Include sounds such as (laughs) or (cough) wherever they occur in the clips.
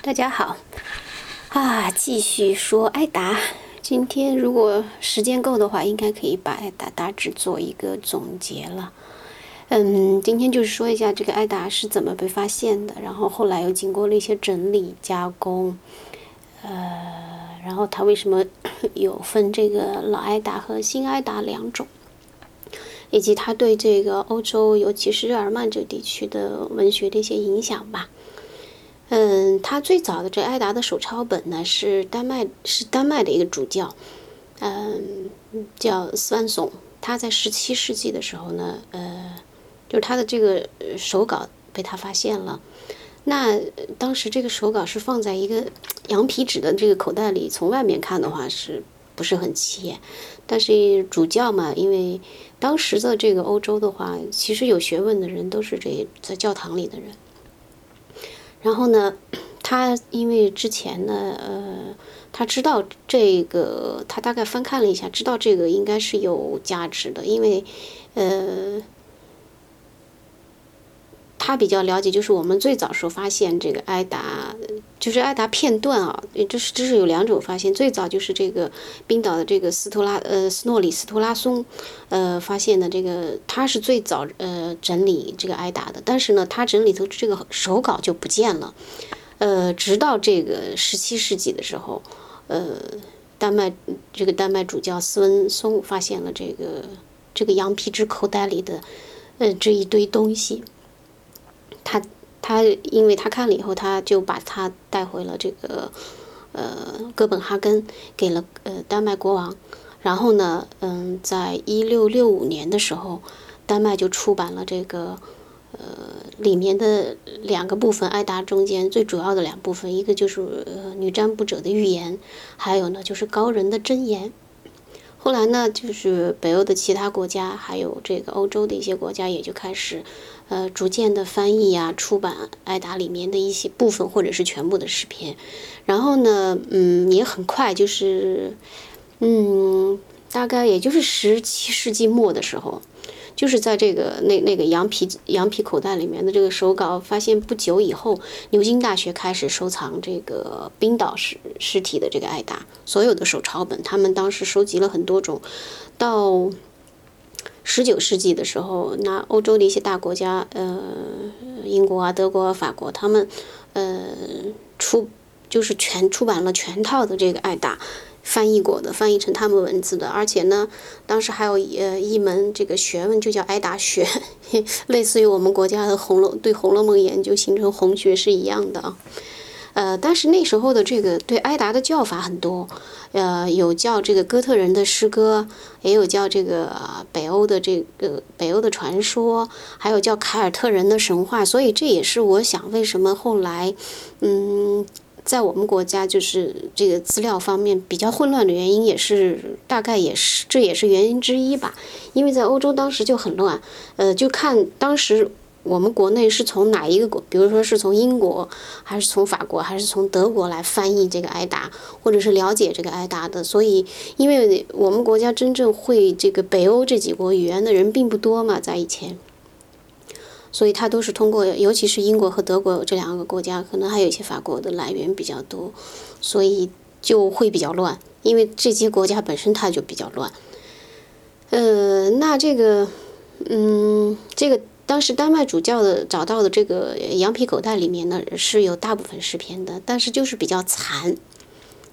大家好，啊，继续说艾达。今天如果时间够的话，应该可以把艾达大致做一个总结了。嗯，今天就是说一下这个艾达是怎么被发现的，然后后来又经过了一些整理加工，呃，然后它为什么有分这个老艾达和新艾达两种，以及它对这个欧洲，尤其是日耳曼这地区的文学的一些影响吧。嗯，他最早的这艾达的手抄本呢，是丹麦是丹麦的一个主教，嗯，叫斯万松。他在十七世纪的时候呢，呃，就是他的这个手稿被他发现了。那当时这个手稿是放在一个羊皮纸的这个口袋里，从外面看的话是不是很起眼？但是主教嘛，因为当时的这个欧洲的话，其实有学问的人都是这在教堂里的人。然后呢，他因为之前呢，呃，他知道这个，他大概翻看了一下，知道这个应该是有价值的，因为，呃。他比较了解，就是我们最早时候发现这个埃达，就是埃达片段啊，这是这是有两种发现。最早就是这个冰岛的这个斯托拉呃斯诺里斯托拉松，呃发现的这个，他是最早呃整理这个埃达的，但是呢，他整理的这个手稿就不见了，呃，直到这个十七世纪的时候，呃，丹麦这个丹麦主教斯文松发现了这个这个羊皮纸口袋里的呃这一堆东西。他他，因为他看了以后，他就把他带回了这个呃哥本哈根，给了呃丹麦国王。然后呢，嗯，在一六六五年的时候，丹麦就出版了这个呃里面的两个部分，艾达中间最主要的两部分，一个就是呃女占卜者的预言，还有呢就是高人的箴言。后来呢，就是北欧的其他国家，还有这个欧洲的一些国家，也就开始。呃，逐渐的翻译呀，出版艾达里面的一些部分或者是全部的诗篇，然后呢，嗯，也很快就是，嗯，大概也就是十七世纪末的时候，就是在这个那那个羊皮羊皮口袋里面的这个手稿发现不久以后，牛津大学开始收藏这个冰岛尸尸体的这个艾达，所有的手抄本，他们当时收集了很多种，到。十九世纪的时候，那欧洲的一些大国家，呃，英国啊、德国啊、法国，他们，呃，出就是全出版了全套的这个艾达，翻译过的，翻译成他们文字的，而且呢，当时还有呃一门这个学问，就叫艾达学，(laughs) 类似于我们国家的《红楼》对《红楼梦》研究形成红学是一样的啊。呃，但是那时候的这个对埃达的叫法很多，呃，有叫这个哥特人的诗歌，也有叫这个北欧的这个北欧的传说，还有叫凯尔特人的神话。所以这也是我想为什么后来，嗯，在我们国家就是这个资料方面比较混乱的原因，也是大概也是这也是原因之一吧。因为在欧洲当时就很乱，呃，就看当时。我们国内是从哪一个国，比如说是从英国，还是从法国，还是从德国来翻译这个艾达，或者是了解这个艾达的？所以，因为我们国家真正会这个北欧这几国语言的人并不多嘛，在以前，所以他都是通过，尤其是英国和德国这两个国家，可能还有一些法国的来源比较多，所以就会比较乱。因为这些国家本身它就比较乱。呃，那这个，嗯，这个。当时丹麦主教的找到的这个羊皮口袋里面呢，是有大部分诗篇的，但是就是比较残，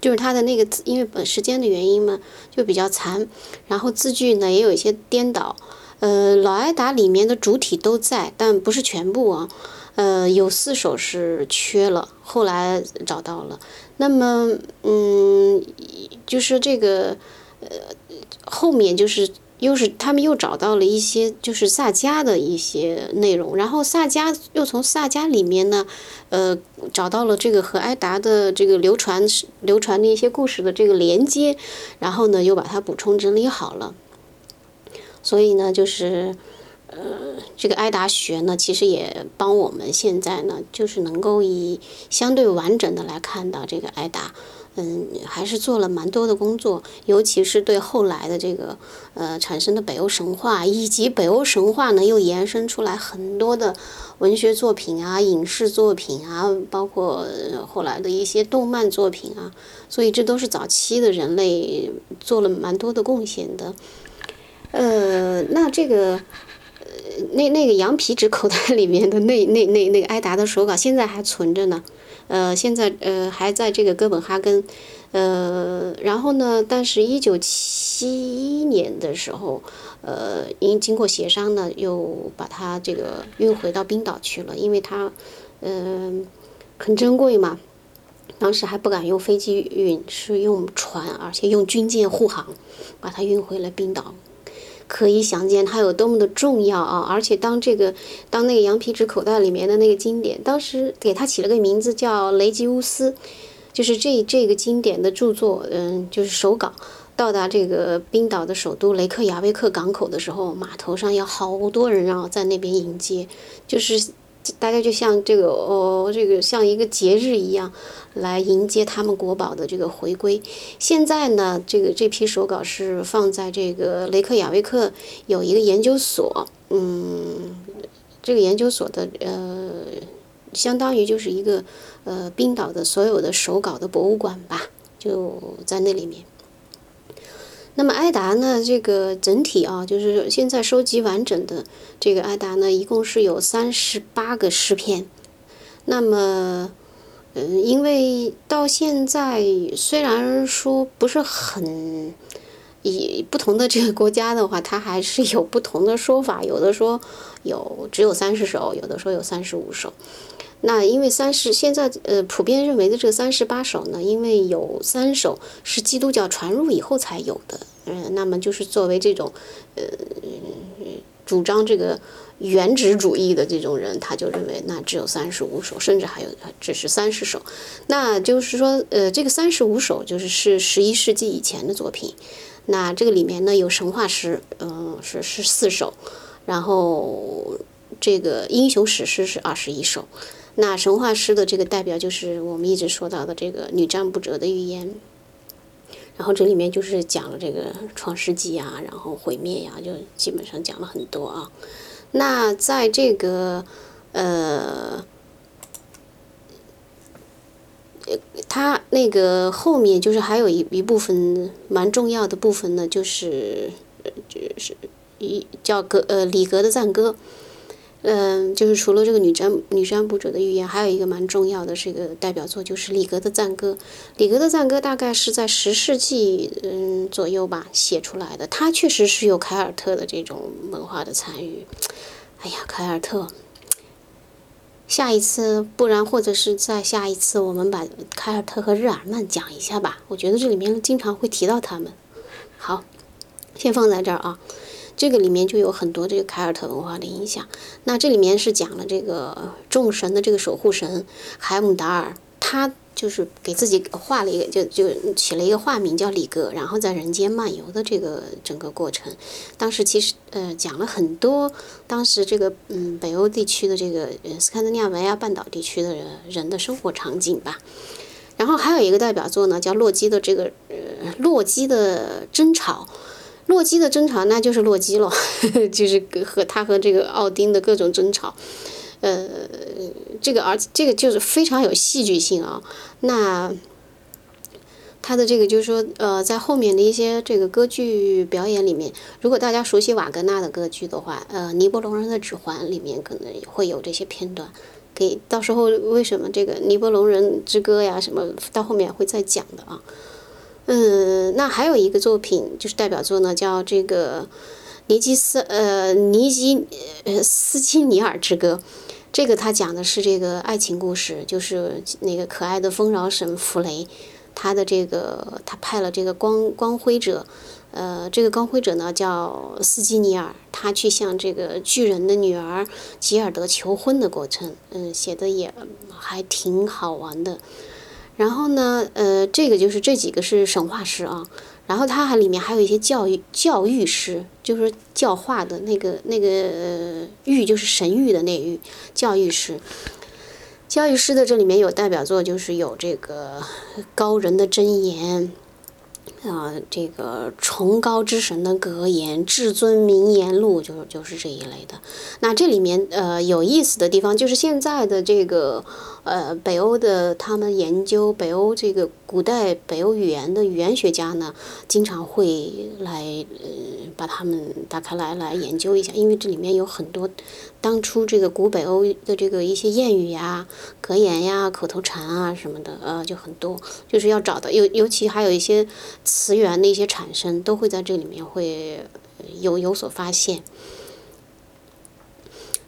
就是它的那个字，因为本时间的原因嘛，就比较残，然后字句呢也有一些颠倒。呃，老艾达里面的主体都在，但不是全部啊。呃，有四首是缺了，后来找到了。那么，嗯，就是这个，呃，后面就是。又是他们又找到了一些就是萨迦的一些内容，然后萨迦又从萨迦里面呢，呃，找到了这个和埃达的这个流传流传的一些故事的这个连接，然后呢又把它补充整理好了。所以呢，就是呃，这个埃达学呢，其实也帮我们现在呢，就是能够以相对完整的来看到这个埃达。嗯，还是做了蛮多的工作，尤其是对后来的这个呃产生的北欧神话，以及北欧神话呢又延伸出来很多的文学作品啊、影视作品啊，包括后来的一些动漫作品啊，所以这都是早期的人类做了蛮多的贡献的。呃，那这个。呃那那个羊皮纸口袋 (laughs) 里面的那那那那个埃达的手稿现在还存着呢，呃，现在呃还在这个哥本哈根，呃，然后呢，但是一九七一年的时候，呃，因经过协商呢，又把它这个运回到冰岛去了，因为它，嗯，很珍贵嘛，当时还不敢用飞机运，是用船，而且用军舰护航，把它运回了冰岛。可以想见它有多么的重要啊！而且当这个当那个羊皮纸口袋里面的那个经典，当时给它起了个名字叫雷吉乌斯，就是这这个经典的著作，嗯，就是手稿到达这个冰岛的首都雷克雅未克港口的时候，码头上有好多人啊在那边迎接，就是。大家就像这个哦，这个像一个节日一样，来迎接他们国宝的这个回归。现在呢，这个这批手稿是放在这个雷克雅未克有一个研究所，嗯，这个研究所的呃，相当于就是一个呃冰岛的所有的手稿的博物馆吧，就在那里面。那么埃达呢？这个整体啊，就是现在收集完整的这个埃达呢，一共是有三十八个诗篇。那么，嗯，因为到现在虽然说不是很，以不同的这个国家的话，它还是有不同的说法，有的说有只有三十首，有的说有三十五首。那因为三十现在呃普遍认为的这三十八首呢，因为有三首是基督教传入以后才有的，嗯，那么就是作为这种呃主张这个原旨主义的这种人，他就认为那只有三十五首，甚至还有只是三十首，那就是说呃这个三十五首就是是十一世纪以前的作品，那这个里面呢有神话诗，嗯是是四首，然后这个英雄史诗是二十一首。那神话诗的这个代表就是我们一直说到的这个女占卜者的预言，然后这里面就是讲了这个创世纪啊，然后毁灭呀，就基本上讲了很多啊。那在这个呃，它那个后面就是还有一一部分蛮重要的部分呢，就是就是一叫格呃里格的赞歌。嗯，就是除了这个女占女占卜者的预言，还有一个蛮重要的是一个代表作，就是里格的赞歌。里格的赞歌大概是在十世纪嗯左右吧写出来的。他确实是有凯尔特的这种文化的参与。哎呀，凯尔特，下一次，不然或者是在下一次，我们把凯尔特和日耳曼讲一下吧。我觉得这里面经常会提到他们。好，先放在这儿啊。这个里面就有很多这个凯尔特文化的影响。那这里面是讲了这个众神的这个守护神海姆达尔，他就是给自己画了一个，就就起了一个化名叫里格，然后在人间漫游的这个整个过程。当时其实呃讲了很多当时这个嗯北欧地区的这个斯堪的纳维亚半岛地区的人人的生活场景吧。然后还有一个代表作呢，叫洛基的这个呃洛基的争吵。洛基的争吵，那就是洛基了，(laughs) 就是和他和这个奥丁的各种争吵，呃，这个而这个就是非常有戏剧性啊。那他的这个就是说，呃，在后面的一些这个歌剧表演里面，如果大家熟悉瓦格纳的歌剧的话，呃，《尼伯龙人的指环》里面可能会有这些片段，给到时候为什么这个《尼伯龙人之歌》呀什么，到后面会再讲的啊。嗯，那还有一个作品就是代表作呢，叫这个《尼基斯呃尼基斯金尼尔之歌》，这个他讲的是这个爱情故事，就是那个可爱的丰饶神弗雷，他的这个他派了这个光光辉者，呃，这个光辉者呢叫斯基尼尔，他去向这个巨人的女儿吉尔德求婚的过程，嗯，写的也还挺好玩的。然后呢，呃，这个就是这几个是神话师啊，然后它还里面还有一些教育教育师，就是教化的那个那个育就是神育的那育教育师。教育师的这里面有代表作，就是有这个高人的箴言。啊，这个崇高之神的格言、至尊名言录，就就是这一类的。那这里面呃有意思的地方，就是现在的这个呃北欧的他们研究北欧这个古代北欧语言的语言学家呢，经常会来呃把他们打开来来研究一下，因为这里面有很多当初这个古北欧的这个一些谚语呀、格言呀、口头禅啊什么的，呃就很多，就是要找到尤尤其还有一些。词源的一些产生都会在这里面会有有所发现。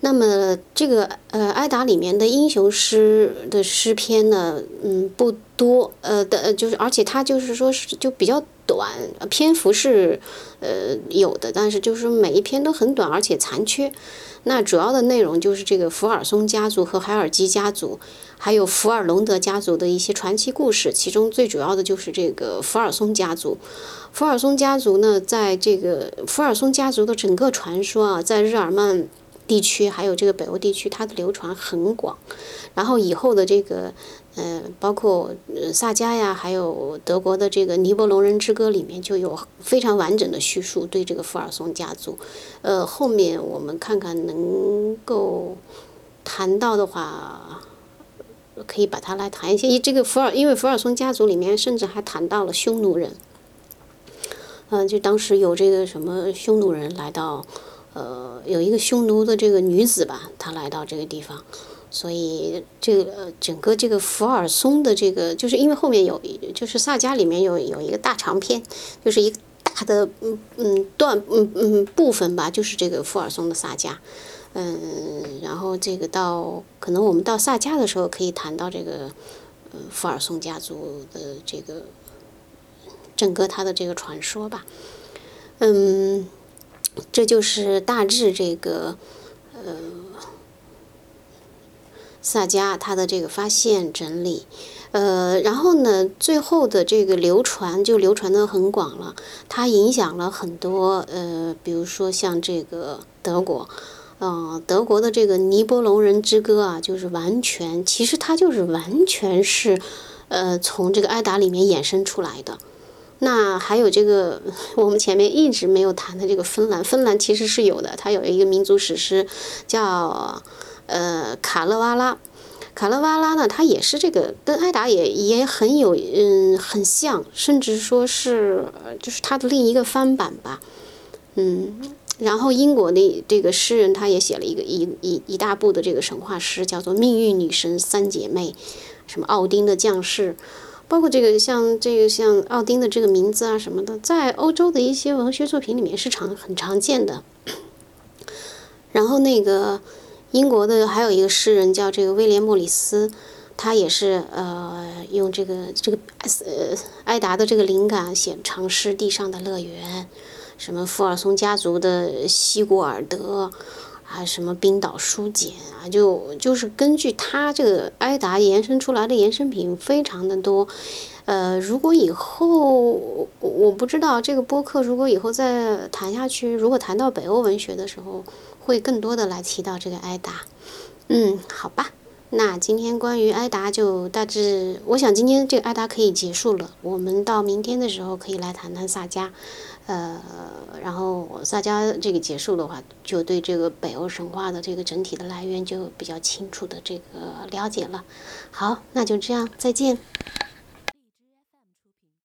那么这个呃艾达里面的英雄诗的诗篇呢，嗯不多，呃的就是而且它就是说是就比较短，篇幅是呃有的，但是就是每一篇都很短，而且残缺。那主要的内容就是这个福尔松家族和海尔基家族，还有福尔隆德家族的一些传奇故事。其中最主要的就是这个福尔松家族。福尔松家族呢，在这个福尔松家族的整个传说啊，在日耳曼。地区还有这个北欧地区，它的流传很广。然后以后的这个，呃，包括萨迦呀，还有德国的这个《尼伯龙人之歌》里面就有非常完整的叙述对这个福尔松家族。呃，后面我们看看能够谈到的话，可以把它来谈一些。这个福尔，因为福尔松家族里面甚至还谈到了匈奴人。嗯，就当时有这个什么匈奴人来到。呃，有一个匈奴的这个女子吧，她来到这个地方，所以这个整个这个福尔松的这个，就是因为后面有一，就是萨迦里面有有一个大长篇，就是一个大的嗯嗯段嗯嗯部分吧，就是这个福尔松的萨迦，嗯，然后这个到可能我们到萨迦的时候可以谈到这个呃福尔松家族的这个整个他的这个传说吧，嗯。这就是大致这个，呃，萨迦他的这个发现整理，呃，然后呢，最后的这个流传就流传的很广了，它影响了很多，呃，比如说像这个德国，嗯，德国的这个《尼伯龙人之歌》啊，就是完全，其实它就是完全是，呃，从这个艾达里面衍生出来的。那还有这个，(laughs) 我们前面一直没有谈的这个芬兰，芬兰其实是有的，它有一个民族史诗叫呃卡勒瓦拉，卡勒瓦拉呢，他也是这个跟艾达也也很有嗯很像，甚至说是就是他的另一个翻版吧，嗯，然后英国的这个诗人他也写了一个一一一大部的这个神话诗，叫做命运女神三姐妹，什么奥丁的将士。包括这个像这个像奥丁的这个名字啊什么的，在欧洲的一些文学作品里面是常很常见的。然后那个英国的还有一个诗人叫这个威廉莫里斯，他也是呃用这个这个呃艾达的这个灵感写长诗《地上的乐园》，什么福尔松家族的西古尔德。啊，什么冰岛书简啊，就就是根据他这个艾达延伸出来的延伸品非常的多，呃，如果以后我不知道这个播客如果以后再谈下去，如果谈到北欧文学的时候，会更多的来提到这个艾达，嗯，好吧，那今天关于艾达就大致，我想今天这个艾达可以结束了，我们到明天的时候可以来谈谈萨迦。呃，然后萨迦这个结束的话，就对这个北欧神话的这个整体的来源就比较清楚的这个了解了。好，那就这样，再见。